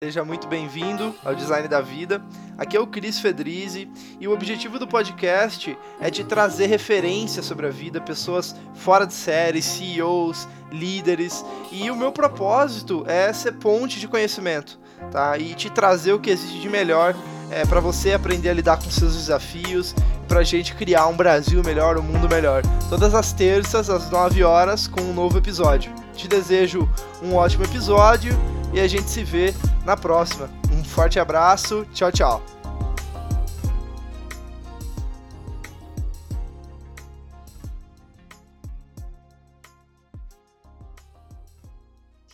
Seja muito bem-vindo ao Design da Vida. Aqui é o Cris Fedrizzi e o objetivo do podcast é te trazer referências sobre a vida, pessoas fora de série, CEOs, líderes, e o meu propósito é ser ponte de conhecimento, tá? E te trazer o que existe de melhor é, para você aprender a lidar com seus desafios, para a gente criar um Brasil melhor, um mundo melhor. Todas as terças às 9 horas com um novo episódio. Te desejo um ótimo episódio e a gente se vê na próxima. Um forte abraço, tchau, tchau.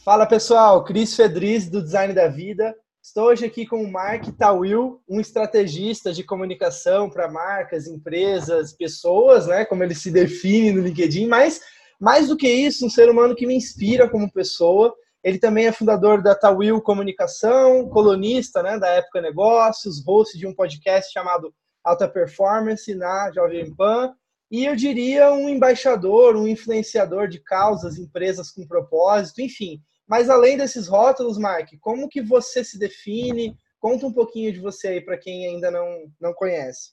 Fala pessoal, Cris Fedriz do Design da Vida. Estou hoje aqui com o Mark Tawil, um estrategista de comunicação para marcas, empresas, pessoas, né, como ele se define no LinkedIn, mas mais do que isso, um ser humano que me inspira como pessoa ele também é fundador da Tawil Comunicação, colunista né, da Época Negócios, host de um podcast chamado Alta Performance na Jovem Pan. E eu diria um embaixador, um influenciador de causas, empresas com propósito, enfim. Mas além desses rótulos, Mark, como que você se define? Conta um pouquinho de você aí para quem ainda não, não conhece.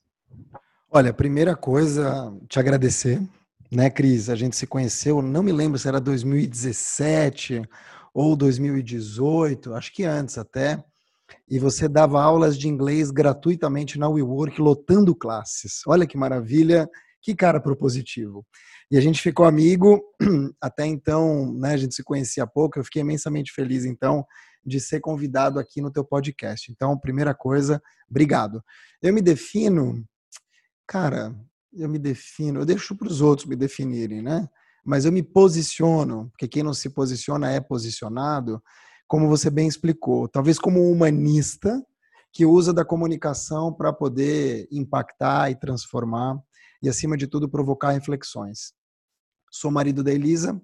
Olha, primeira coisa, te agradecer, né, Cris? A gente se conheceu, não me lembro se era 2017 ou 2018, acho que antes até, e você dava aulas de inglês gratuitamente na WeWork, lotando classes. Olha que maravilha, que cara propositivo. E a gente ficou amigo, até então, né, a gente se conhecia pouco, eu fiquei imensamente feliz, então, de ser convidado aqui no teu podcast. Então, primeira coisa, obrigado. Eu me defino, cara, eu me defino, eu deixo para os outros me definirem, né? Mas eu me posiciono, porque quem não se posiciona é posicionado, como você bem explicou, talvez como um humanista que usa da comunicação para poder impactar e transformar e, acima de tudo, provocar reflexões. Sou marido da Elisa,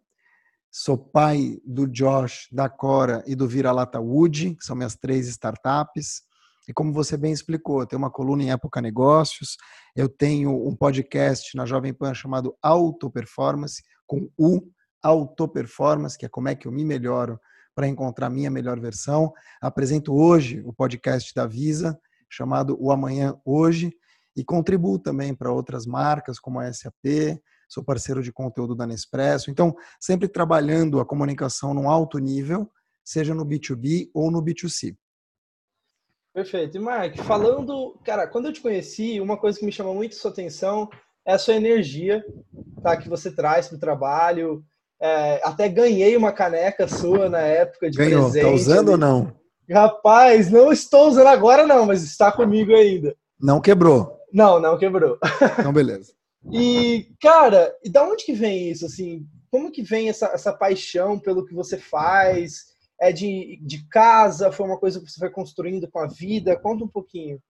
sou pai do Josh, da Cora e do Vira-Lata Wood, que são minhas três startups. E como você bem explicou, tenho uma coluna em Época Negócios, eu tenho um podcast na Jovem Pan chamado Auto Performance, com o Auto Performance, que é como é que eu me melhoro para encontrar minha melhor versão. Apresento hoje o podcast da Visa, chamado O Amanhã Hoje, e contribuo também para outras marcas como a SAP, sou parceiro de conteúdo da Nespresso. Então, sempre trabalhando a comunicação num alto nível, seja no B2B ou no B2C. Perfeito. E Mark, falando, cara, quando eu te conheci, uma coisa que me chamou muito sua atenção é a sua energia, tá? Que você traz para o trabalho. É, até ganhei uma caneca sua na época de Ganhou. presente. Tá usando ou não? Rapaz, não estou usando agora não, mas está comigo ainda. Não quebrou? Não, não quebrou. Então, beleza. e, cara, e da onde que vem isso, assim? Como que vem essa, essa paixão pelo que você faz? É de, de casa? Foi uma coisa que você foi construindo com a vida? Conta um pouquinho.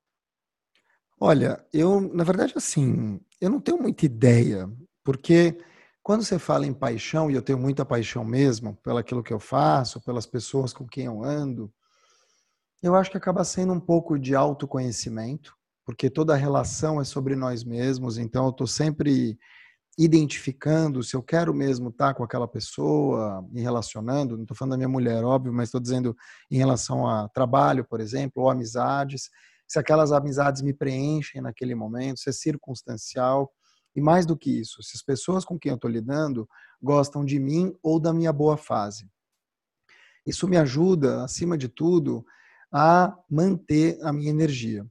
Olha, eu, na verdade, assim, eu não tenho muita ideia, porque quando você fala em paixão, e eu tenho muita paixão mesmo pelaquilo que eu faço, pelas pessoas com quem eu ando, eu acho que acaba sendo um pouco de autoconhecimento, porque toda relação é sobre nós mesmos, então eu estou sempre identificando se eu quero mesmo estar com aquela pessoa, me relacionando, não estou falando da minha mulher, óbvio, mas estou dizendo em relação a trabalho, por exemplo, ou amizades, se aquelas amizades me preenchem naquele momento, se é circunstancial, e mais do que isso, se as pessoas com quem eu estou lidando gostam de mim ou da minha boa fase. Isso me ajuda, acima de tudo, a manter a minha energia.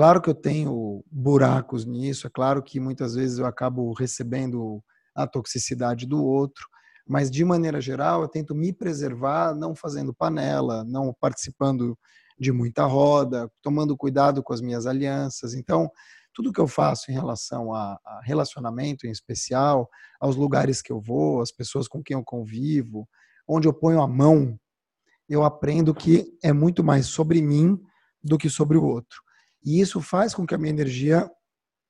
Claro que eu tenho buracos nisso, é claro que muitas vezes eu acabo recebendo a toxicidade do outro, mas de maneira geral eu tento me preservar não fazendo panela, não participando de muita roda, tomando cuidado com as minhas alianças. Então, tudo que eu faço em relação a, a relacionamento em especial, aos lugares que eu vou, as pessoas com quem eu convivo, onde eu ponho a mão, eu aprendo que é muito mais sobre mim do que sobre o outro. E isso faz com que a minha energia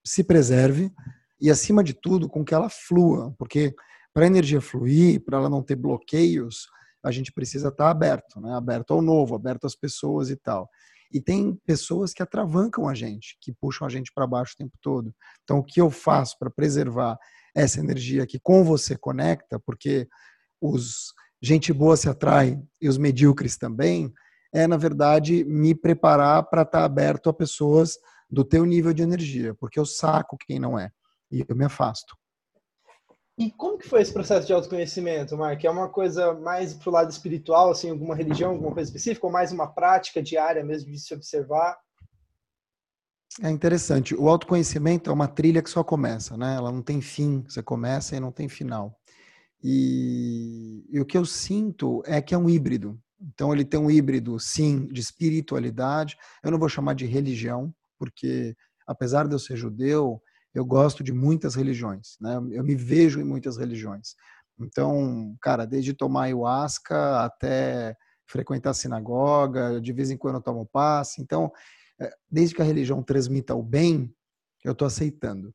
se preserve e, acima de tudo, com que ela flua, porque para a energia fluir, para ela não ter bloqueios, a gente precisa estar tá aberto, né? aberto ao novo, aberto às pessoas e tal. E tem pessoas que atravancam a gente, que puxam a gente para baixo o tempo todo. Então, o que eu faço para preservar essa energia que com você conecta, porque os gente boa se atrai e os medíocres também, é, na verdade, me preparar para estar tá aberto a pessoas do teu nível de energia, porque eu saco quem não é e eu me afasto. E como que foi esse processo de autoconhecimento, Mark? É uma coisa mais pro lado espiritual, assim, alguma religião, alguma coisa específica, ou mais uma prática diária mesmo de se observar? É interessante. O autoconhecimento é uma trilha que só começa, né? Ela não tem fim. Você começa e não tem final. E, e o que eu sinto é que é um híbrido. Então ele tem um híbrido, sim, de espiritualidade. Eu não vou chamar de religião, porque apesar de eu ser judeu, eu gosto de muitas religiões, né? Eu me vejo em muitas religiões. Então, cara, desde tomar ayahuasca até frequentar sinagoga, de vez em quando eu tomo passe. Então, é, desde que a religião transmita o bem, eu estou aceitando.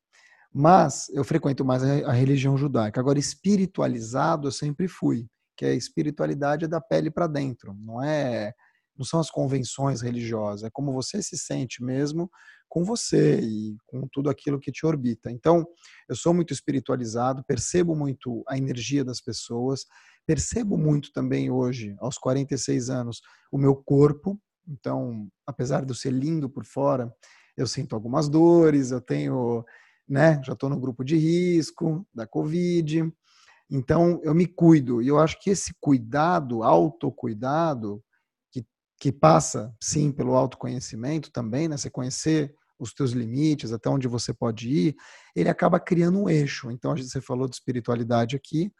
Mas eu frequento mais a religião judaica. Agora, espiritualizado eu sempre fui, que a espiritualidade é da pele para dentro, não é não são as convenções religiosas, é como você se sente mesmo com você e com tudo aquilo que te orbita. Então, eu sou muito espiritualizado, percebo muito a energia das pessoas, percebo muito também hoje, aos 46 anos, o meu corpo. Então, apesar de eu ser lindo por fora, eu sinto algumas dores, eu tenho, né, já estou no grupo de risco da Covid. Então, eu me cuido. E eu acho que esse cuidado, autocuidado, que passa, sim, pelo autoconhecimento também, né? Você conhecer os teus limites, até onde você pode ir, ele acaba criando um eixo. Então, você falou de espiritualidade aqui,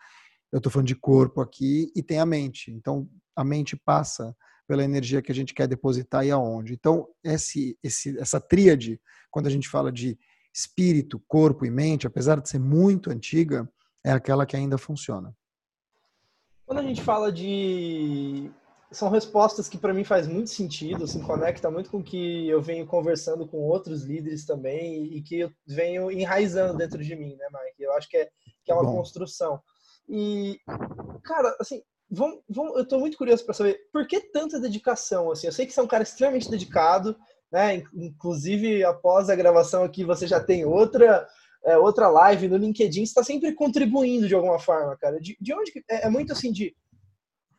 eu estou falando de corpo aqui, e tem a mente. Então, a mente passa pela energia que a gente quer depositar e aonde. Então, esse, esse, essa tríade, quando a gente fala de espírito, corpo e mente, apesar de ser muito antiga, é aquela que ainda funciona. Quando a gente fala de são respostas que para mim faz muito sentido, se conecta muito com o que eu venho conversando com outros líderes também e que eu venho enraizando dentro de mim, né, Mike? Eu acho que é, que é uma Bom. construção. E, cara, assim, vamos, vamos, eu estou muito curioso para saber por que tanta dedicação, assim, eu sei que você é um cara extremamente dedicado, né, inclusive após a gravação aqui você já tem outra é, outra live no LinkedIn, está sempre contribuindo de alguma forma, cara. De, de onde é, é muito assim de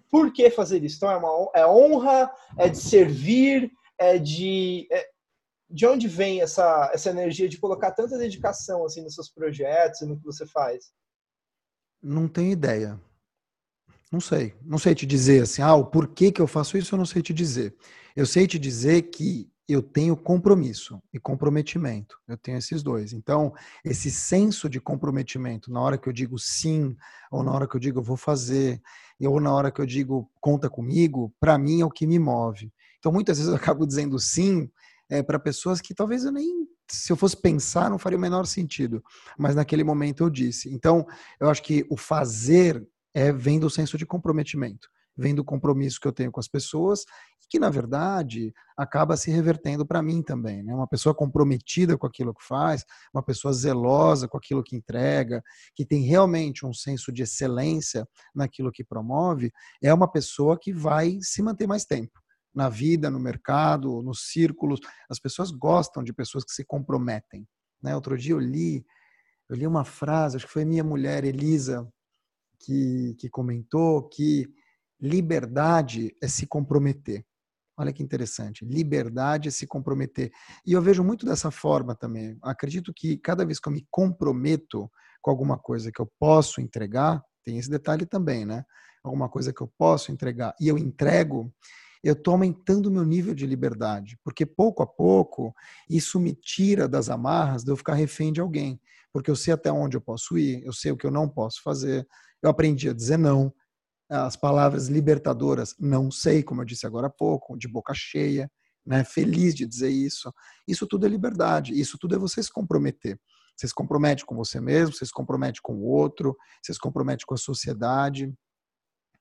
por que fazer isso? Então, é, uma, é honra, é de servir, é de. É, de onde vem essa, essa energia de colocar tanta dedicação assim nos seus projetos e no que você faz? Não tenho ideia. Não sei. Não sei te dizer assim, ah, o porquê que eu faço isso, eu não sei te dizer. Eu sei te dizer que eu tenho compromisso e comprometimento. Eu tenho esses dois. Então, esse senso de comprometimento, na hora que eu digo sim, ou na hora que eu digo vou fazer, ou na hora que eu digo conta comigo, para mim é o que me move. Então, muitas vezes eu acabo dizendo sim é, para pessoas que talvez eu nem, se eu fosse pensar, não faria o menor sentido. Mas naquele momento eu disse. Então, eu acho que o fazer é, vem do senso de comprometimento vem do compromisso que eu tenho com as pessoas que, na verdade, acaba se revertendo para mim também. Né? Uma pessoa comprometida com aquilo que faz, uma pessoa zelosa com aquilo que entrega, que tem realmente um senso de excelência naquilo que promove, é uma pessoa que vai se manter mais tempo na vida, no mercado, nos círculos. As pessoas gostam de pessoas que se comprometem. Né? Outro dia eu li, eu li uma frase, acho que foi minha mulher Elisa que, que comentou que Liberdade é se comprometer. Olha que interessante. Liberdade é se comprometer. E eu vejo muito dessa forma também. Acredito que cada vez que eu me comprometo com alguma coisa que eu posso entregar, tem esse detalhe também, né? Alguma coisa que eu posso entregar e eu entrego, eu estou aumentando o meu nível de liberdade. Porque pouco a pouco, isso me tira das amarras de eu ficar refém de alguém. Porque eu sei até onde eu posso ir, eu sei o que eu não posso fazer. Eu aprendi a dizer não, as palavras libertadoras, não sei, como eu disse agora há pouco, de boca cheia, né, feliz de dizer isso. Isso tudo é liberdade, isso tudo é você se comprometer. Você se compromete com você mesmo, você se compromete com o outro, você se compromete com a sociedade.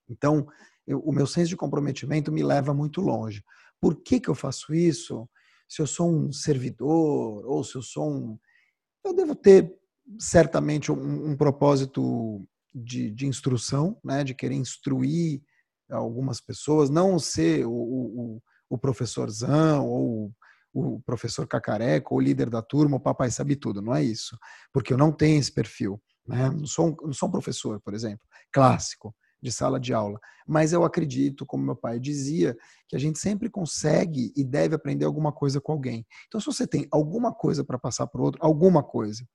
Então, eu, o meu senso de comprometimento me leva muito longe. Por que, que eu faço isso? Se eu sou um servidor ou se eu sou um. Eu devo ter certamente um, um propósito de, de instrução, né, de querer instruir algumas pessoas, não ser o, o, o professorzão ou o professor cacareco ou líder da turma, o papai sabe tudo, não é isso. Porque eu não tenho esse perfil. Né? Não, sou um, não sou um professor, por exemplo, clássico, de sala de aula. Mas eu acredito, como meu pai dizia, que a gente sempre consegue e deve aprender alguma coisa com alguém. Então, se você tem alguma coisa para passar para o outro, alguma coisa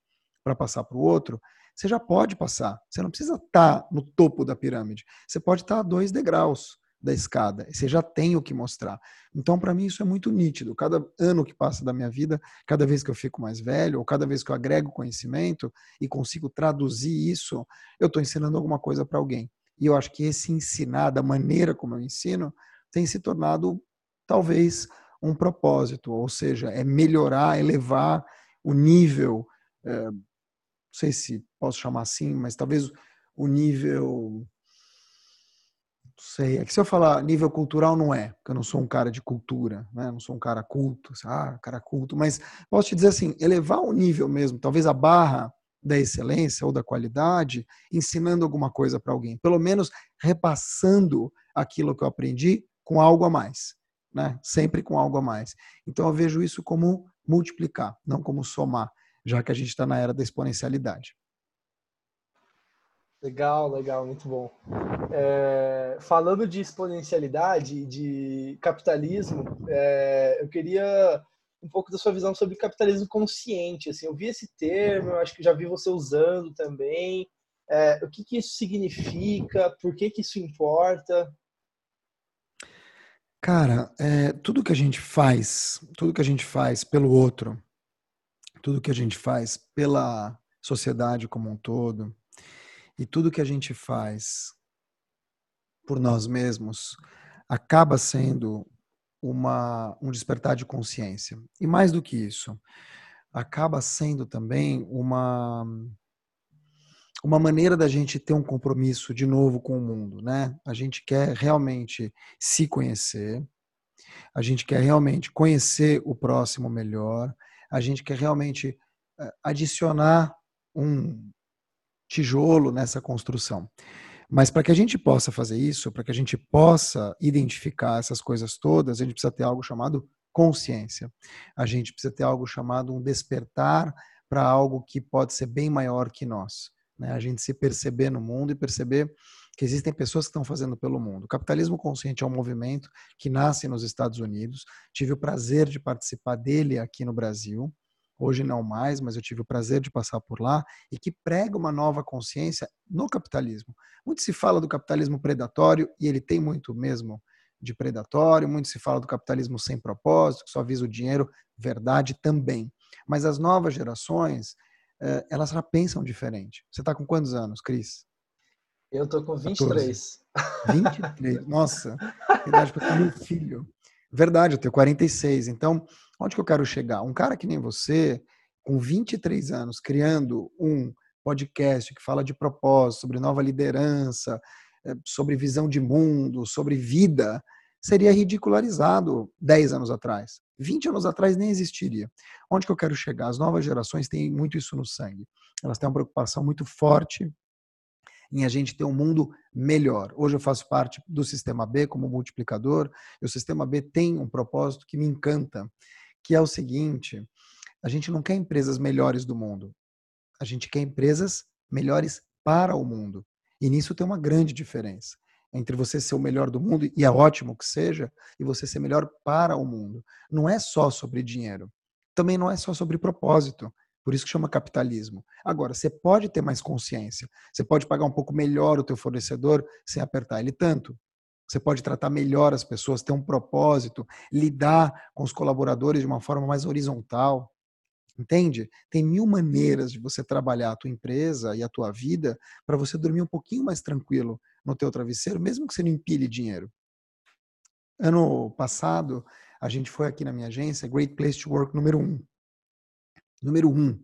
para passar para o outro, você já pode passar. Você não precisa estar tá no topo da pirâmide. Você pode estar tá a dois degraus da escada. Você já tem o que mostrar. Então, para mim, isso é muito nítido. Cada ano que passa da minha vida, cada vez que eu fico mais velho, ou cada vez que eu agrego conhecimento e consigo traduzir isso, eu estou ensinando alguma coisa para alguém. E eu acho que esse ensinar, da maneira como eu ensino, tem se tornado, talvez, um propósito. Ou seja, é melhorar, elevar o nível. É, não sei se posso chamar assim, mas talvez o nível sei. É que se eu falar nível cultural, não é, porque eu não sou um cara de cultura, né? não sou um cara culto, assim, ah, cara culto, mas posso te dizer assim, elevar o nível mesmo, talvez a barra da excelência ou da qualidade, ensinando alguma coisa para alguém, pelo menos repassando aquilo que eu aprendi com algo a mais, né? Sempre com algo a mais. Então eu vejo isso como multiplicar, não como somar, já que a gente está na era da exponencialidade. Legal, legal, muito bom. É, falando de exponencialidade, de capitalismo, é, eu queria um pouco da sua visão sobre capitalismo consciente. Assim, eu vi esse termo, acho que já vi você usando também. É, o que, que isso significa? Por que, que isso importa? Cara, é, tudo que a gente faz, tudo que a gente faz pelo outro, tudo que a gente faz pela sociedade como um todo, e tudo que a gente faz por nós mesmos acaba sendo uma, um despertar de consciência. E mais do que isso, acaba sendo também uma uma maneira da gente ter um compromisso de novo com o mundo, né? A gente quer realmente se conhecer, a gente quer realmente conhecer o próximo melhor, a gente quer realmente eh, adicionar um, tijolo nessa construção. Mas para que a gente possa fazer isso, para que a gente possa identificar essas coisas todas, a gente precisa ter algo chamado consciência. A gente precisa ter algo chamado um despertar para algo que pode ser bem maior que nós. Né? A gente se perceber no mundo e perceber que existem pessoas que estão fazendo pelo mundo. O capitalismo consciente é um movimento que nasce nos Estados Unidos. Tive o prazer de participar dele aqui no Brasil hoje não mais, mas eu tive o prazer de passar por lá, e que prega uma nova consciência no capitalismo. Muito se fala do capitalismo predatório, e ele tem muito mesmo de predatório, muito se fala do capitalismo sem propósito, que só visa o dinheiro, verdade também. Mas as novas gerações, eh, elas já pensam diferente. Você está com quantos anos, Cris? Eu tô com 23. 14. 23, nossa, idade para ter meu filho. Verdade, eu tenho 46. Então, onde que eu quero chegar? Um cara que nem você, com 23 anos, criando um podcast que fala de propósito, sobre nova liderança, eh, sobre visão de mundo, sobre vida, seria ridicularizado 10 anos atrás. 20 anos atrás nem existiria. Onde que eu quero chegar? As novas gerações têm muito isso no sangue. Elas têm uma preocupação muito forte em a gente ter um mundo melhor. Hoje eu faço parte do Sistema B como multiplicador, e o Sistema B tem um propósito que me encanta, que é o seguinte: a gente não quer empresas melhores do mundo, a gente quer empresas melhores para o mundo. E nisso tem uma grande diferença entre você ser o melhor do mundo, e é ótimo que seja, e você ser melhor para o mundo. Não é só sobre dinheiro. Também não é só sobre propósito. Por isso que chama capitalismo. Agora, você pode ter mais consciência. Você pode pagar um pouco melhor o teu fornecedor sem apertar ele tanto. Você pode tratar melhor as pessoas, ter um propósito, lidar com os colaboradores de uma forma mais horizontal. Entende? Tem mil maneiras de você trabalhar a tua empresa e a tua vida para você dormir um pouquinho mais tranquilo no teu travesseiro, mesmo que você não empilhe dinheiro. Ano passado, a gente foi aqui na minha agência, Great Place to Work número um. Número um,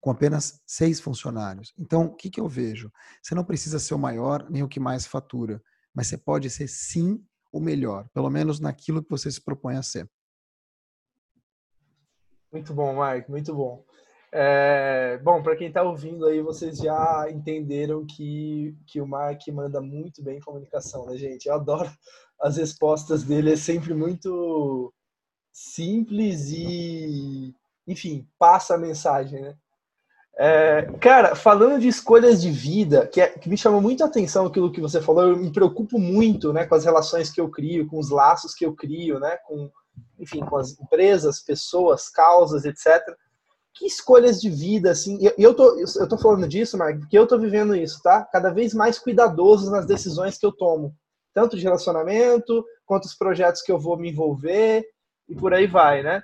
com apenas seis funcionários. Então, o que, que eu vejo? Você não precisa ser o maior nem o que mais fatura, mas você pode ser sim o melhor, pelo menos naquilo que você se propõe a ser. Muito bom, Mark, muito bom. É, bom, para quem está ouvindo aí, vocês já entenderam que, que o Mark manda muito bem em comunicação, né, gente? Eu adoro as respostas dele, é sempre muito simples e enfim, passa a mensagem, né? É, cara, falando de escolhas de vida, que, é, que me chamou muito a atenção aquilo que você falou, eu me preocupo muito né, com as relações que eu crio, com os laços que eu crio, né, com, enfim, com as empresas, pessoas, causas, etc. Que escolhas de vida, assim, e eu, tô, eu tô falando disso, Mark, porque eu tô vivendo isso, tá? Cada vez mais cuidadoso nas decisões que eu tomo, tanto de relacionamento, quanto os projetos que eu vou me envolver, e por aí vai, né?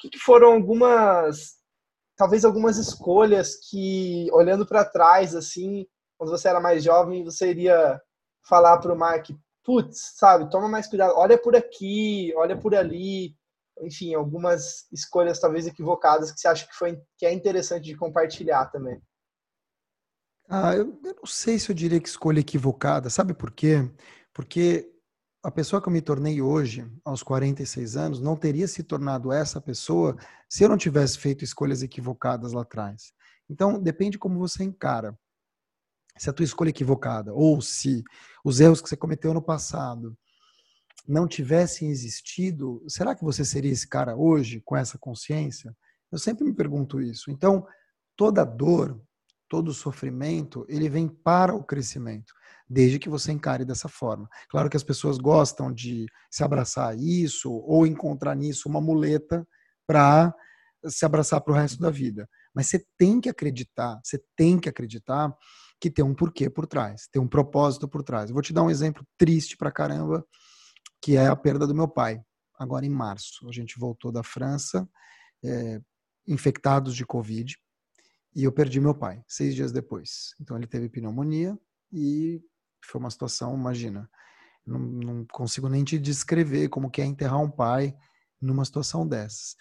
Que, que foram algumas talvez algumas escolhas que, olhando para trás, assim, quando você era mais jovem, você iria falar para o Mark, putz, sabe, toma mais cuidado, olha por aqui, olha por ali, enfim, algumas escolhas talvez equivocadas que você acha que, foi, que é interessante de compartilhar também. Ah, eu, eu não sei se eu diria que escolha equivocada, sabe por quê? Porque a pessoa que eu me tornei hoje, aos 46 anos, não teria se tornado essa pessoa se eu não tivesse feito escolhas equivocadas lá atrás. Então, depende como você encara. Se a tua escolha é equivocada, ou se os erros que você cometeu no passado não tivessem existido, será que você seria esse cara hoje, com essa consciência? Eu sempre me pergunto isso. Então, toda dor, todo sofrimento, ele vem para o crescimento desde que você encare dessa forma. Claro que as pessoas gostam de se abraçar a isso ou encontrar nisso uma muleta para se abraçar para o resto da vida. Mas você tem que acreditar, você tem que acreditar que tem um porquê por trás, tem um propósito por trás. Eu vou te dar um exemplo triste para caramba, que é a perda do meu pai. Agora em março, a gente voltou da França, é, infectados de Covid, e eu perdi meu pai seis dias depois. Então ele teve pneumonia e foi uma situação, imagina, não, não, consigo nem te descrever como que é enterrar um pai numa situação dessas.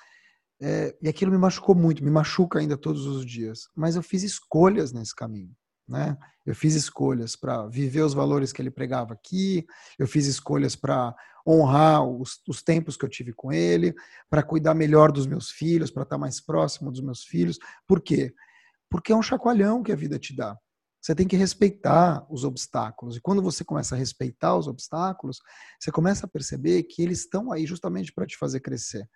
É, e aquilo me machucou muito, me machuca ainda todos os dias. Mas eu fiz escolhas nesse caminho. Né? Eu fiz escolhas para viver os valores que ele pregava aqui, eu fiz escolhas para honrar os, os, tempos que eu tive com ele, para cuidar melhor dos meus filhos, para estar mais próximo dos meus filhos. Por quê? Porque é um chacoalhão que a vida te dá. Você tem que respeitar os obstáculos. E quando você começa a respeitar os obstáculos, você começa a perceber que eles estão aí justamente para te fazer crescer.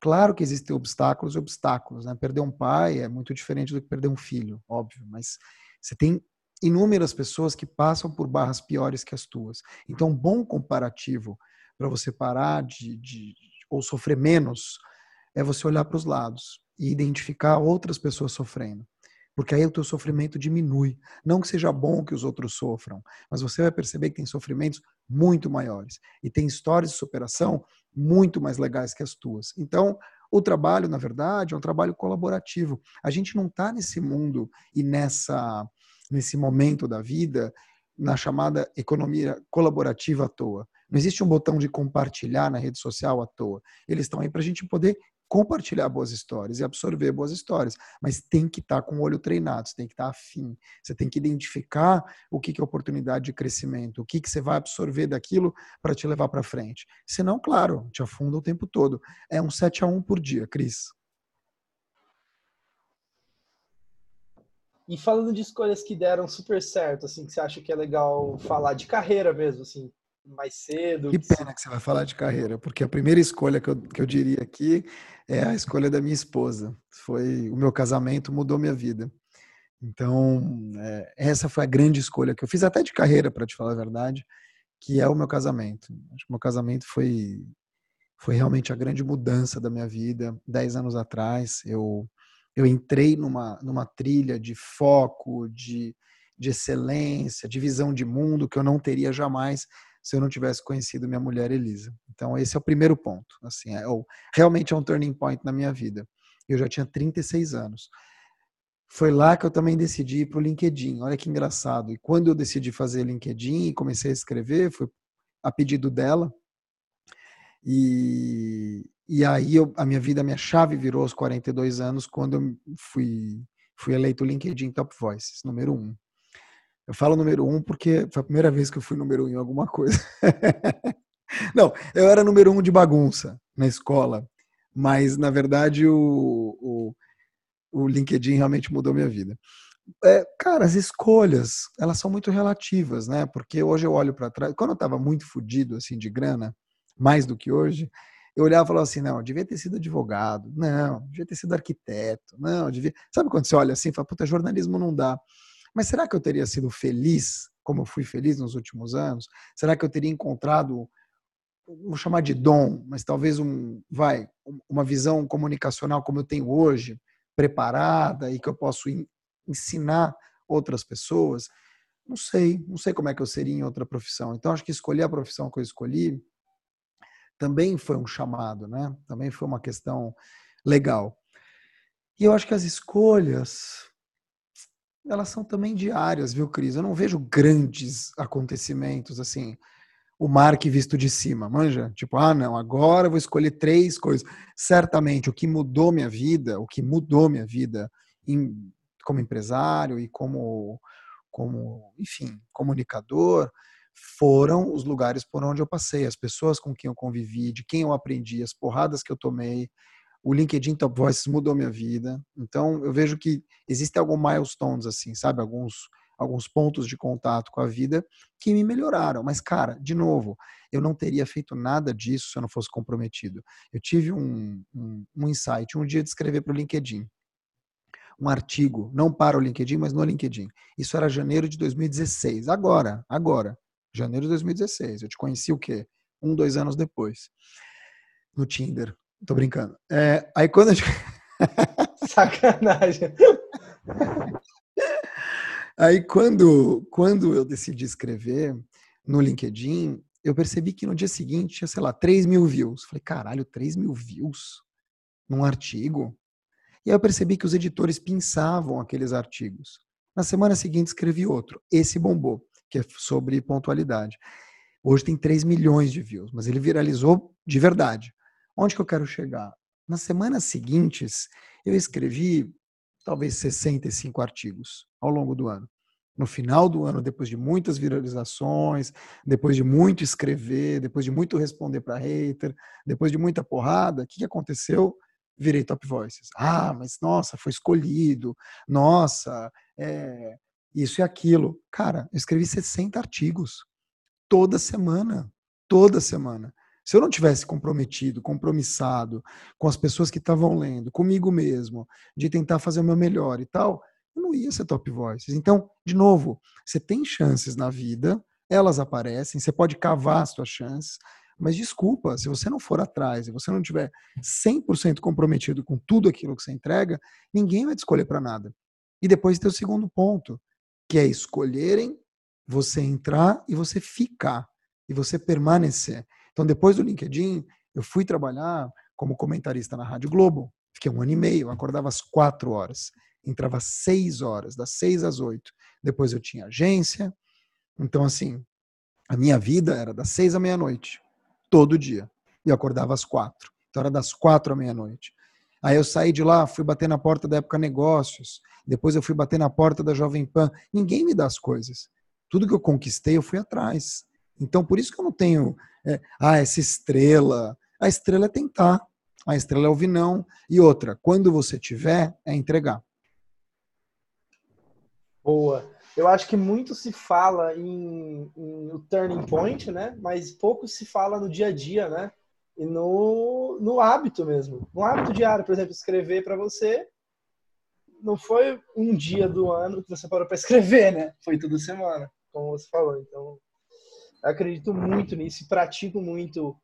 Claro que existem obstáculos e obstáculos. Né? Perder um pai é muito diferente do que perder um filho, óbvio. Mas você tem inúmeras pessoas que passam por barras piores que as tuas. Então, um bom comparativo para você parar de, de ou sofrer menos é você olhar para os lados e identificar outras pessoas sofrendo porque aí o teu sofrimento diminui. Não que seja bom que os outros sofram, mas você vai perceber que tem sofrimentos muito maiores e tem histórias de superação muito mais legais que as tuas. Então, o trabalho, na verdade, é um trabalho colaborativo. A gente não está nesse mundo e nessa nesse momento da vida na chamada economia colaborativa à toa. Não existe um botão de compartilhar na rede social à toa. Eles estão aí para a gente poder compartilhar boas histórias e absorver boas histórias, mas tem que estar tá com o olho treinado, você tem que estar tá afim, você tem que identificar o que, que é oportunidade de crescimento, o que, que você vai absorver daquilo para te levar para frente. Senão, claro, te afunda o tempo todo. É um 7 a 1 por dia, Cris. E falando de escolhas que deram super certo, assim, que você acha que é legal falar de carreira mesmo, assim, mais cedo. Que pena que você vai falar de carreira, porque a primeira escolha que eu, que eu diria aqui é a escolha da minha esposa. Foi o meu casamento mudou minha vida. Então, é, essa foi a grande escolha que eu fiz, até de carreira, para te falar a verdade, que é o meu casamento. Acho que o meu casamento foi, foi realmente a grande mudança da minha vida. Dez anos atrás, eu, eu entrei numa, numa trilha de foco, de, de excelência, de visão de mundo que eu não teria jamais se eu não tivesse conhecido minha mulher Elisa. Então esse é o primeiro ponto. Assim, é, realmente é um turning point na minha vida. Eu já tinha 36 anos. Foi lá que eu também decidi ir para o LinkedIn. Olha que engraçado. E quando eu decidi fazer LinkedIn e comecei a escrever, foi a pedido dela. E, e aí eu, a minha vida, a minha chave virou aos 42 anos quando eu fui, fui eleito LinkedIn Top Voices, número um. Eu falo número um porque foi a primeira vez que eu fui número um em alguma coisa. Não, eu era número um de bagunça na escola, mas na verdade o, o, o LinkedIn realmente mudou minha vida. É, cara, as escolhas, elas são muito relativas, né? Porque hoje eu olho para trás, quando eu estava muito fodido assim de grana, mais do que hoje, eu olhava e falava assim, não, devia ter sido advogado, não, devia ter sido arquiteto, não, devia... Sabe quando você olha assim e fala, puta, jornalismo não dá. Mas será que eu teria sido feliz, como eu fui feliz nos últimos anos? Será que eu teria encontrado, vou chamar de dom, mas talvez um, vai, uma visão comunicacional como eu tenho hoje, preparada e que eu posso ensinar outras pessoas? Não sei, não sei como é que eu seria em outra profissão. Então acho que escolher a profissão que eu escolhi também foi um chamado, né? Também foi uma questão legal. E eu acho que as escolhas elas são também diárias, viu, Cris? Eu não vejo grandes acontecimentos assim, o Mark visto de cima, manja? Tipo, ah, não, agora eu vou escolher três coisas. Certamente, o que mudou minha vida, o que mudou minha vida em, como empresário e como, como, enfim, comunicador, foram os lugares por onde eu passei, as pessoas com quem eu convivi, de quem eu aprendi, as porradas que eu tomei. O LinkedIn Top Voices mudou minha vida. Então, eu vejo que existem alguns milestones, assim, sabe? Alguns, alguns pontos de contato com a vida que me melhoraram. Mas, cara, de novo, eu não teria feito nada disso se eu não fosse comprometido. Eu tive um, um, um insight um dia de escrever para o LinkedIn. Um artigo, não para o LinkedIn, mas no LinkedIn. Isso era janeiro de 2016. Agora, agora. Janeiro de 2016. Eu te conheci o quê? Um, dois anos depois. No Tinder. Tô brincando. É, aí quando a gente... Sacanagem. Aí quando, quando eu decidi escrever no LinkedIn, eu percebi que no dia seguinte tinha, sei lá, 3 mil views. Falei, caralho, 3 mil views num artigo? E aí eu percebi que os editores pensavam aqueles artigos. Na semana seguinte escrevi outro. Esse bombou que é sobre pontualidade. Hoje tem 3 milhões de views, mas ele viralizou de verdade. Onde que eu quero chegar? Nas semanas seguintes, eu escrevi talvez 65 artigos ao longo do ano. No final do ano, depois de muitas viralizações, depois de muito escrever, depois de muito responder para hater, depois de muita porrada, o que aconteceu? Virei top voices. Ah, mas nossa, foi escolhido. Nossa, é, isso e aquilo. Cara, eu escrevi 60 artigos toda semana, toda semana. Se eu não tivesse comprometido, compromissado com as pessoas que estavam lendo, comigo mesmo, de tentar fazer o meu melhor e tal, eu não ia ser top voices. Então, de novo, você tem chances na vida, elas aparecem, você pode cavar as suas chances, mas desculpa, se você não for atrás, se você não tiver 100% comprometido com tudo aquilo que você entrega, ninguém vai te escolher para nada. E depois tem o segundo ponto que é escolherem você entrar e você ficar e você permanecer. Então, depois do LinkedIn, eu fui trabalhar como comentarista na Rádio Globo. Fiquei um ano e meio, acordava às quatro horas, entrava às seis horas, das seis às oito. Depois eu tinha agência. Então, assim, a minha vida era das seis à meia-noite, todo dia. E acordava às quatro. Então, era das quatro à meia-noite. Aí eu saí de lá, fui bater na porta da Época Negócios, depois eu fui bater na porta da Jovem Pan. Ninguém me dá as coisas. Tudo que eu conquistei, eu fui atrás. Então, por isso que eu não tenho, é, ah, essa estrela. A estrela é tentar, a estrela é ouvir não. E outra, quando você tiver, é entregar. Boa. Eu acho que muito se fala em, em o turning point, né? Mas pouco se fala no dia a dia, né? e no, no hábito mesmo. No hábito diário, por exemplo, escrever para você não foi um dia do ano que você parou para escrever, né? Foi toda semana, como você falou. Então, acredito muito nisso e pratico muito.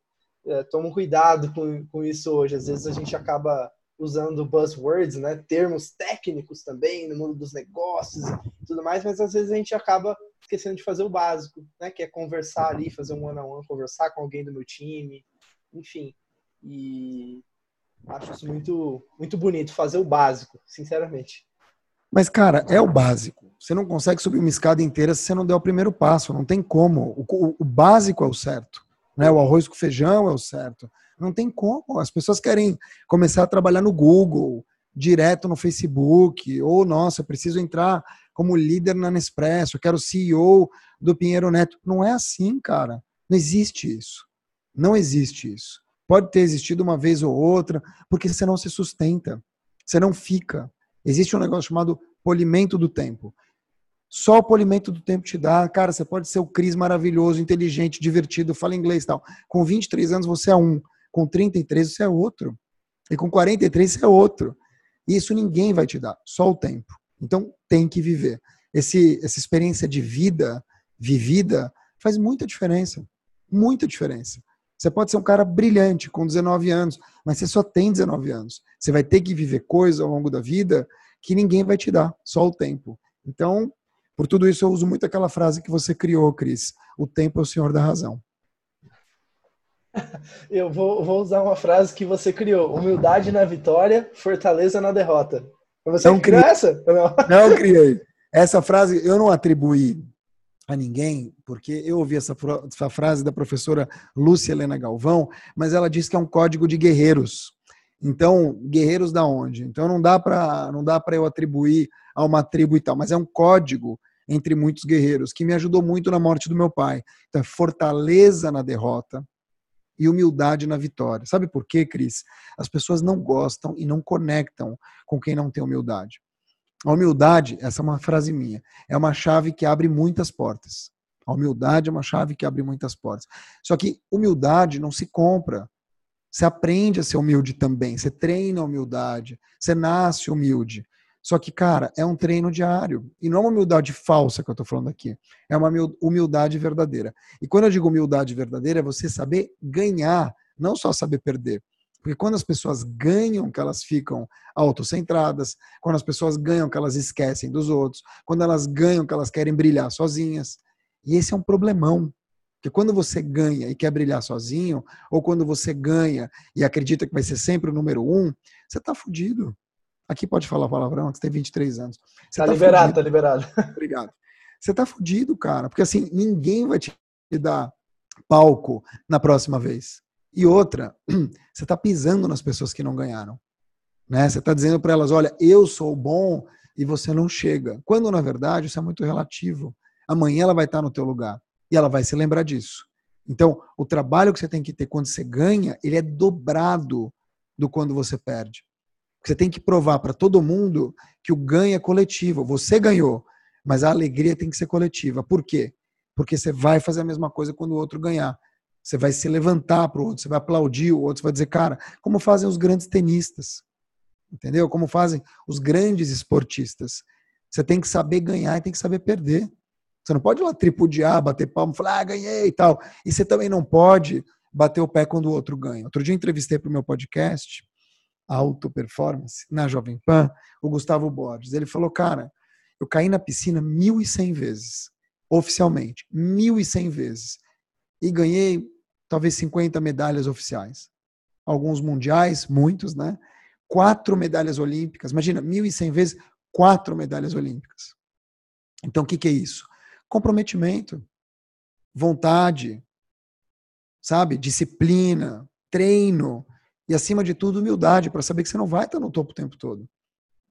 É, tomo cuidado com, com isso hoje. Às vezes a gente acaba usando buzzwords, né? Termos técnicos também no mundo dos negócios e tudo mais, mas às vezes a gente acaba esquecendo de fazer o básico, né? Que é conversar ali, fazer um one on one, conversar com alguém do meu time, enfim. E acho isso muito, muito bonito, fazer o básico, sinceramente. Mas, cara, é o básico. Você não consegue subir uma escada inteira se você não der o primeiro passo. Não tem como. O, o, básico é o certo. Né? O arroz com feijão é o certo. Não tem como. As pessoas querem começar a trabalhar no Google, direto no Facebook, ou, nossa, eu preciso entrar como líder na Nespresso, eu quero CEO do Pinheiro Neto. Não é assim, cara. Não existe isso. Não existe isso. Pode ter existido uma vez ou outra, porque você não se sustenta, você não fica. Existe um negócio chamado polimento do tempo. Só o polimento do tempo te dá, cara, você pode ser o Cris maravilhoso, inteligente, divertido, fala inglês e tal. Com 23 anos você é um. Com 33 você é outro. E com 43 você é outro. Isso ninguém vai te dar, só o tempo. Então tem que viver. Esse, essa experiência de vida vivida faz muita diferença. Muita diferença. Você pode ser um cara brilhante com 19 anos, mas você só tem 19 anos. Você vai ter que viver coisas ao longo da vida que ninguém vai te dar, só o tempo. Então, por tudo isso, eu uso muito aquela frase que você criou, Cris: o tempo é o senhor da razão. Eu vou, vou usar uma frase que você criou: humildade na vitória, fortaleza na derrota. Você não criou essa? Não. não criei. Essa frase eu não atribuí a ninguém, porque eu ouvi essa, essa frase da professora Lúcia Helena Galvão, mas ela disse que é um código de guerreiros. Então, guerreiros da onde? Então não dá para não dá para eu atribuir a uma tribo e tal, mas é um código entre muitos guerreiros que me ajudou muito na morte do meu pai. Então, é fortaleza na derrota e humildade na vitória. Sabe por quê, Cris? As pessoas não gostam e não conectam com quem não tem humildade. A humildade, essa é uma frase minha, é uma chave que abre muitas portas. A humildade é uma chave que abre muitas portas. Só que humildade não se compra. Você aprende a ser humilde também. Você treina a humildade. Você nasce humilde. Só que, cara, é um treino diário. E não é uma humildade falsa que eu estou falando aqui. É uma humildade verdadeira. E quando eu digo humildade verdadeira, é você saber ganhar, não só saber perder. Porque quando as pessoas ganham, que elas ficam autocentradas, quando as pessoas ganham, que elas esquecem dos outros, quando elas ganham, que elas querem brilhar sozinhas. E esse é um problemão. Porque quando você ganha e quer brilhar sozinho, ou quando você ganha e acredita que vai ser sempre o número um, você está fudido. Aqui pode falar palavrão, você tem 23 anos. Você tá, tá liberado, fudido. tá liberado. Obrigado. Você tá fudido, cara. Porque assim, ninguém vai te dar palco na próxima vez. E outra, você está pisando nas pessoas que não ganharam. Né? Você está dizendo para elas: olha, eu sou bom e você não chega. Quando, na verdade, isso é muito relativo. Amanhã ela vai estar no teu lugar e ela vai se lembrar disso. Então, o trabalho que você tem que ter quando você ganha, ele é dobrado do quando você perde. Você tem que provar para todo mundo que o ganho é coletivo. Você ganhou, mas a alegria tem que ser coletiva. Por quê? Porque você vai fazer a mesma coisa quando o outro ganhar. Você vai se levantar para o outro, você vai aplaudir o outro, você vai dizer, cara, como fazem os grandes tenistas. Entendeu? Como fazem os grandes esportistas. Você tem que saber ganhar e tem que saber perder. Você não pode ir lá tripudiar, bater palma, falar, ah, ganhei e tal. E você também não pode bater o pé quando o outro ganha. Outro dia entrevistei para o meu podcast, Auto Performance, na Jovem Pan, o Gustavo Borges. Ele falou, cara, eu caí na piscina 1.100 vezes, oficialmente, 1.100 vezes. E ganhei talvez 50 medalhas oficiais. Alguns mundiais, muitos, né? Quatro medalhas olímpicas. Imagina, 1.100 vezes, quatro medalhas olímpicas. Então, o que, que é isso? Comprometimento, vontade, sabe? Disciplina, treino e, acima de tudo, humildade para saber que você não vai estar no topo o tempo todo.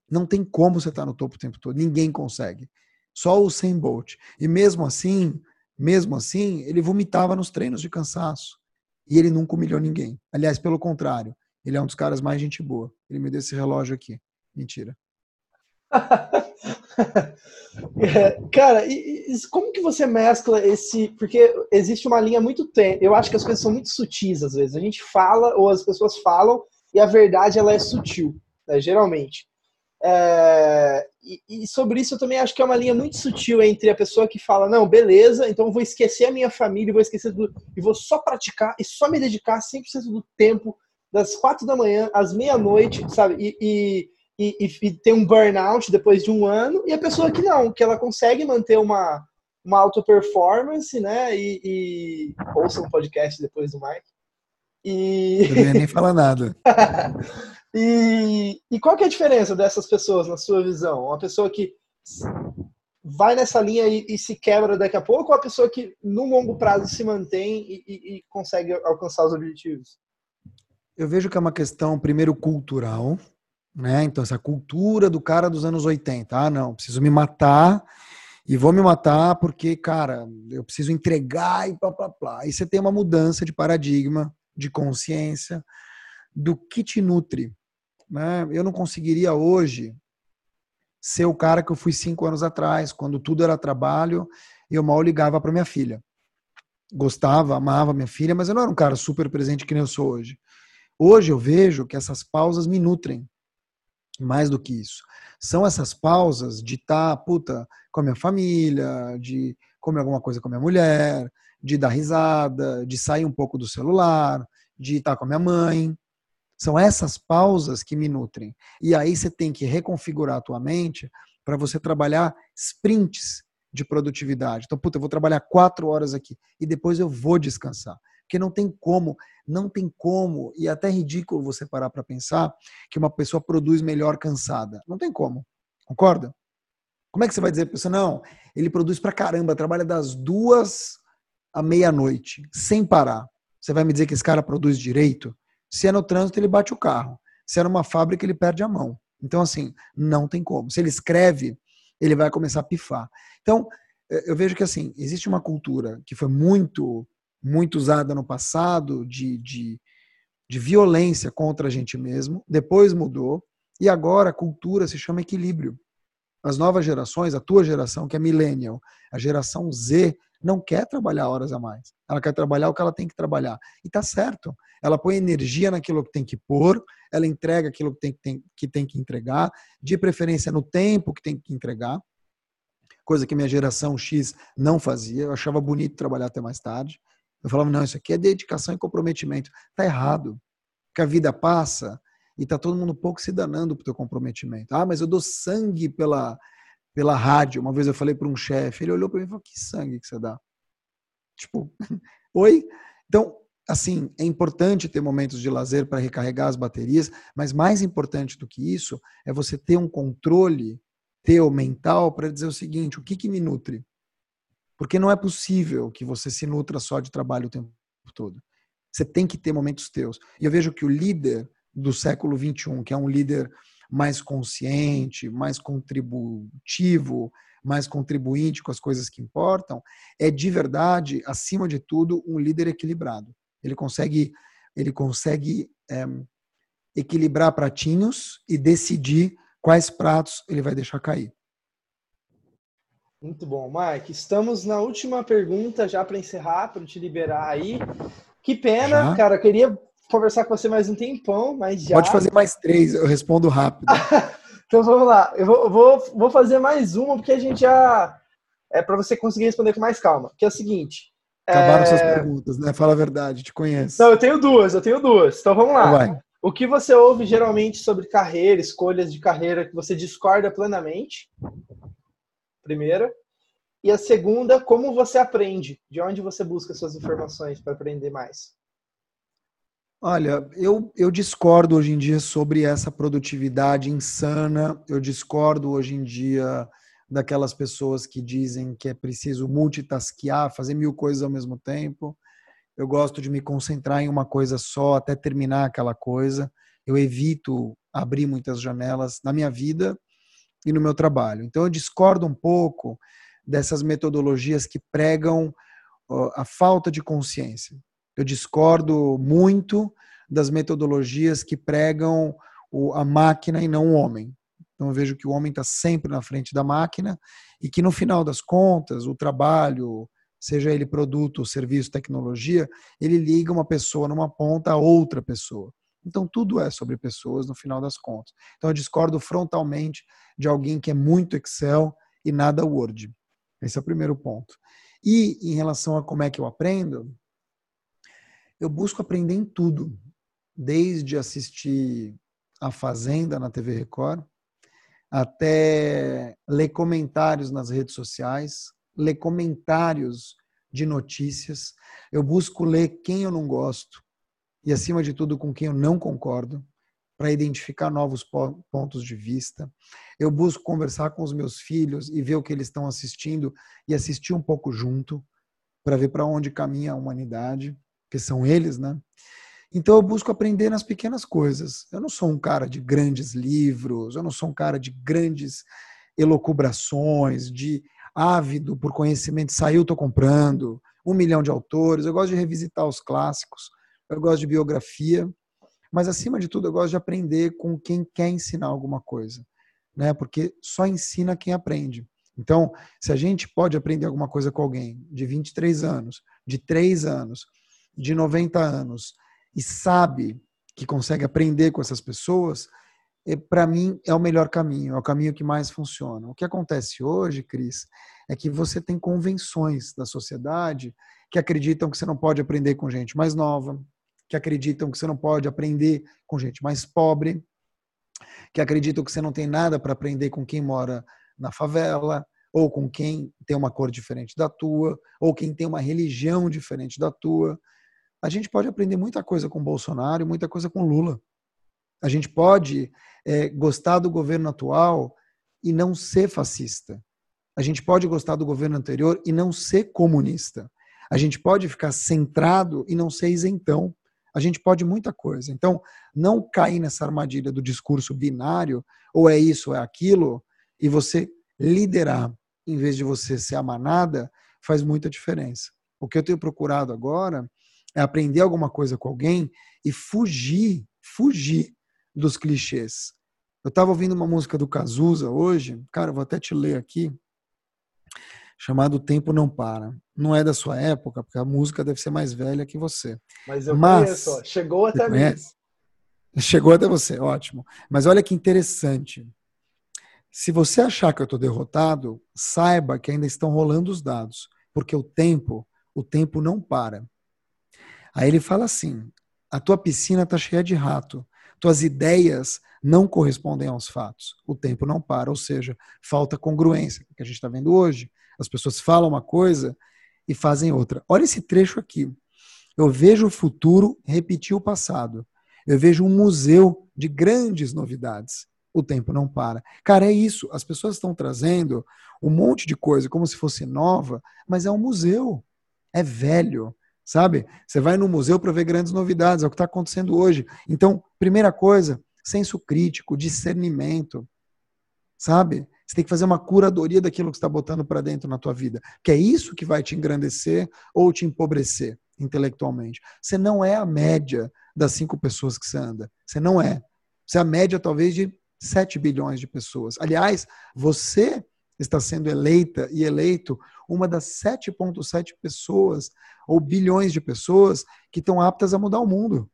Não tem como você estar no topo o tempo todo. Ninguém consegue. Só o Sem Bolt. E mesmo assim, mesmo assim, ele vomitava nos treinos de cansaço. E ele nunca humilhou ninguém. Aliás, pelo contrário, ele é um dos caras mais gente boa. Ele me deu esse relógio aqui. Mentira. é, cara, e, e, como que você mescla esse. Porque existe uma linha muito tênue. Eu acho que as coisas são muito sutis às vezes. A gente fala, ou as pessoas falam, e a verdade ela é sutil, né, geralmente. É, e, sobre isso eu também acho que é uma linha muito sutil entre a pessoa que fala, não, beleza, então vou esquecer a minha família, vou esquecer do, e vou só praticar e só me dedicar 100% do tempo, das quatro da manhã às meia-noite, sabe? E, e, e, e, ter um burnout depois de um ano, e a pessoa que não, que ela consegue manter uma, uma auto performance, né? E, e ouça um podcast depois do Mike. E... Eu nem fala nada. E, e qual que é a diferença dessas pessoas, na sua visão? Uma pessoa que vai nessa linha e, e, se quebra daqui a pouco, ou a pessoa que no longo prazo se mantém e, e, e, consegue alcançar os objetivos? Eu vejo que é uma questão, primeiro, cultural, né? Então, essa cultura do cara dos anos 80. Ah, não, preciso me matar e vou me matar porque, cara, eu preciso entregar e blá, blá, blá. Aí você tem uma mudança de paradigma, de consciência, do que te nutre. Né? Eu não conseguiria hoje ser o cara que eu fui cinco anos atrás, quando tudo era trabalho e eu mal ligava para minha filha. Gostava, amava minha filha, mas eu não era um cara super presente que nem eu sou hoje. Hoje eu vejo que essas pausas me nutrem mais do que isso. São essas pausas de estar, tá, puta, com a minha família, de comer alguma coisa com a minha mulher, de dar risada, de sair um pouco do celular, de estar com a minha mãe. São essas pausas que me nutrem. E aí você tem que reconfigurar a tua mente para você trabalhar sprints de produtividade. Então, puta, eu vou trabalhar quatro horas aqui e depois eu vou descansar. Porque não tem como, não tem como, e é até ridículo você parar para pensar que uma pessoa produz melhor cansada. Não tem como. Concorda? Como é que você vai dizer para você, não, ele produz para caramba, trabalha das duas à meia-noite, sem parar. Você vai me dizer que esse cara produz direito? Se é no trânsito, ele bate o carro. Se é numa fábrica, ele perde a mão. Então, assim, não tem como. Se ele escreve, ele vai começar a pifar. Então, eh, eu vejo que, assim, existe uma cultura que foi muito, muito usada no passado de, de, de violência contra a gente mesmo, depois mudou, e agora a cultura se chama equilíbrio. As novas gerações, a tua geração, que é millennial, a geração Z, não quer trabalhar horas a mais. Ela quer trabalhar o que ela tem que trabalhar. E tá certo. Ela põe energia naquilo que tem que pôr, ela entrega aquilo que tem, tem, que tem que entregar, de preferência no tempo que tem que entregar, coisa que minha geração X não fazia. Eu achava bonito trabalhar até mais tarde. Eu falava, não, isso aqui é dedicação e comprometimento. Tá errado. Porque a vida passa e tá todo mundo pouco se danando pro teu comprometimento. Ah, mas eu dou sangue pela, pela rádio. Uma vez eu falei para um chefe, ele olhou para mim e falou: "Que sangue que você dá?" Tipo, oi? Então, assim, é importante ter momentos de lazer para recarregar as baterias, mas mais importante do que isso é você ter um controle teu mental para dizer o seguinte: o que, que me nutre? Porque não é possível que você se nutra só de trabalho o tempo todo. Você tem que ter momentos teus. E eu vejo que o líder do século 21, que é um líder mais consciente, mais contributivo, mais contribuinte com as coisas que importam, é de verdade, acima de tudo, um líder equilibrado. Ele consegue, ele consegue é, equilibrar pratinhos e decidir quais pratos ele vai deixar cair. Muito bom, Mike. Estamos na última pergunta já para encerrar, para te liberar aí. Que pena, já? cara. Eu queria conversar com você mais um tempão, mas já. Pode fazer mais três, eu respondo rápido. então vamos lá. Eu vou, vou, vou fazer mais uma, porque a gente já. É para você conseguir responder com mais calma. Que é o seguinte. Acabaram é... suas perguntas, né? Fala a verdade, te conheço. Não, eu tenho duas, eu tenho duas. Então vamos lá. Vai. O que você ouve geralmente sobre carreira, escolhas de carreira que você discorda plenamente? Primeira. E a segunda, como você aprende? De onde você busca suas informações para aprender mais? Olha, eu, eu discordo hoje em dia sobre essa produtividade insana. Eu discordo hoje em dia daquelas pessoas que dizem que é preciso multitasquear, fazer mil coisas ao mesmo tempo. Eu gosto de me concentrar em uma coisa só até terminar aquela coisa. Eu evito abrir muitas janelas na minha vida e no meu trabalho. Então eu discordo um pouco dessas metodologias que pregam a falta de consciência. Eu discordo muito das metodologias que pregam a máquina e não o homem. Então eu vejo que o homem está sempre na frente da máquina e que no final das contas o trabalho, seja ele produto, serviço, tecnologia, ele liga uma pessoa numa ponta a outra pessoa. Então tudo é sobre pessoas no final das contas. Então eu discordo frontalmente de alguém que é muito Excel e nada Word. Esse é o primeiro ponto. E em relação a como é que eu aprendo, eu busco aprender em tudo, desde assistir A Fazenda na TV Record, até ler comentários nas redes sociais, ler comentários de notícias. Eu busco ler quem eu não gosto e, acima de tudo, com quem eu não concordo, para identificar novos pontos de vista. Eu busco conversar com os meus filhos e ver o que eles estão assistindo e assistir um pouco junto, para ver para onde caminha a humanidade que são eles, né? Então eu busco aprender nas pequenas coisas. Eu não sou um cara de grandes livros, eu não sou um cara de grandes elocubrações, de ávido por conhecimento, saiu, estou comprando, um milhão de autores. Eu gosto de revisitar os clássicos, eu gosto de biografia, mas acima de tudo eu gosto de aprender com quem quer ensinar alguma coisa, né? Porque só ensina quem aprende. Então, se a gente pode aprender alguma coisa com alguém de 23 anos, de 3 anos, de 90 anos e sabe que consegue aprender com essas pessoas, é, para mim é o melhor caminho, é o caminho que mais funciona. O que acontece hoje, Cris, é que você tem convenções da sociedade que acreditam que você não pode aprender com gente mais nova, que acreditam que você não pode aprender com gente mais pobre, que acreditam que você não tem nada para aprender com quem mora na favela, ou com quem tem uma cor diferente da tua, ou quem tem uma religião diferente da tua. A gente pode aprender muita coisa com Bolsonaro e muita coisa com Lula. A gente pode é, gostar do governo atual e não ser fascista. A gente pode gostar do governo anterior e não ser comunista. A gente pode ficar centrado e não ser isentão. A gente pode muita coisa. Então, não cair nessa armadilha do discurso binário, ou é isso, ou é aquilo, e você liderar em vez de você ser a manada, faz muita diferença. O que eu tenho procurado agora é aprender alguma coisa com alguém e fugir, fugir dos clichês. Eu estava ouvindo uma música do Cazuza hoje, cara, vou até te ler aqui, chamado Tempo Não Para. Não é da sua época, porque a música deve ser mais velha que você. Mas eu Mas, conheço, ó. chegou até mim. Chegou até você, ótimo. Mas olha que interessante. Se você achar que eu estou derrotado, saiba que ainda estão rolando os dados, porque o tempo, o tempo não para. Aí ele fala assim: a tua piscina está cheia de rato, tuas ideias não correspondem aos fatos. O tempo não para, ou seja, falta congruência, que a gente está vendo hoje. As pessoas falam uma coisa e fazem outra. Olha esse trecho aqui. Eu vejo o futuro repetir o passado. Eu vejo um museu de grandes novidades o tempo não para. Cara, é isso. As pessoas estão trazendo um monte de coisa como se fosse nova, mas é um museu. É velho, sabe? Você vai no museu para ver grandes novidades, é o que está acontecendo hoje. Então, primeira coisa, senso crítico, discernimento, sabe? Você tem que fazer uma curadoria daquilo que está botando para dentro na tua vida, que é isso que vai te engrandecer ou te empobrecer intelectualmente. Você não é a média das cinco pessoas que você anda. Você não é. Você é a média, talvez, de 7 bilhões de pessoas. Aliás, você está sendo eleita e eleito uma das 7,7 pessoas ou bilhões de pessoas que estão aptas a mudar o mundo.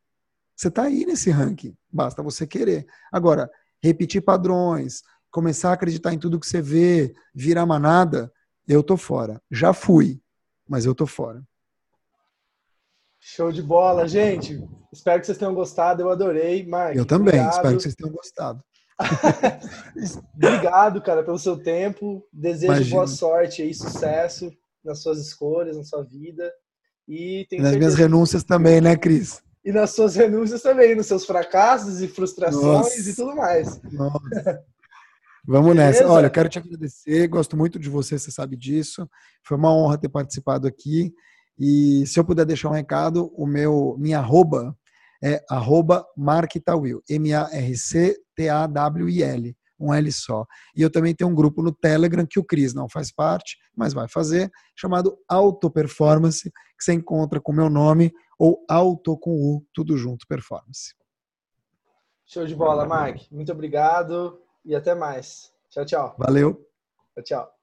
Você está aí nesse ranking, basta você querer. Agora, repetir padrões, começar a acreditar em tudo que você vê, virar manada, eu tô fora. Já fui, mas eu tô fora. Show de bola, gente. Espero que vocês tenham gostado. Eu adorei, Mark. Eu também. Obrigado. Espero que vocês tenham gostado. Obrigado, cara, pelo seu tempo. Desejo Imagina. boa sorte aí, sucesso nas suas escolhas, na sua vida. E, e nas minhas renúncias também, né, Cris? E nas suas renúncias também, nos seus fracassos e frustrações Nossa. e tudo mais. Nossa. Vamos Beleza? nessa. Olha, eu quero te agradecer, gosto muito de você, você sabe disso. Foi uma honra ter participado aqui. E se eu puder deixar um recado, o meu minha arroba é arroba marktawil, M-A-R-C-T-A-W-I-L, um L só. E eu também tenho um grupo no Telegram que o Cris não faz parte, mas vai fazer, chamado Auto Performance, que você encontra com o meu nome, ou Auto com U, tudo junto, Performance. Show de bola, Mike. Muito obrigado e até mais. Tchau, tchau. Valeu. Tchau, tchau.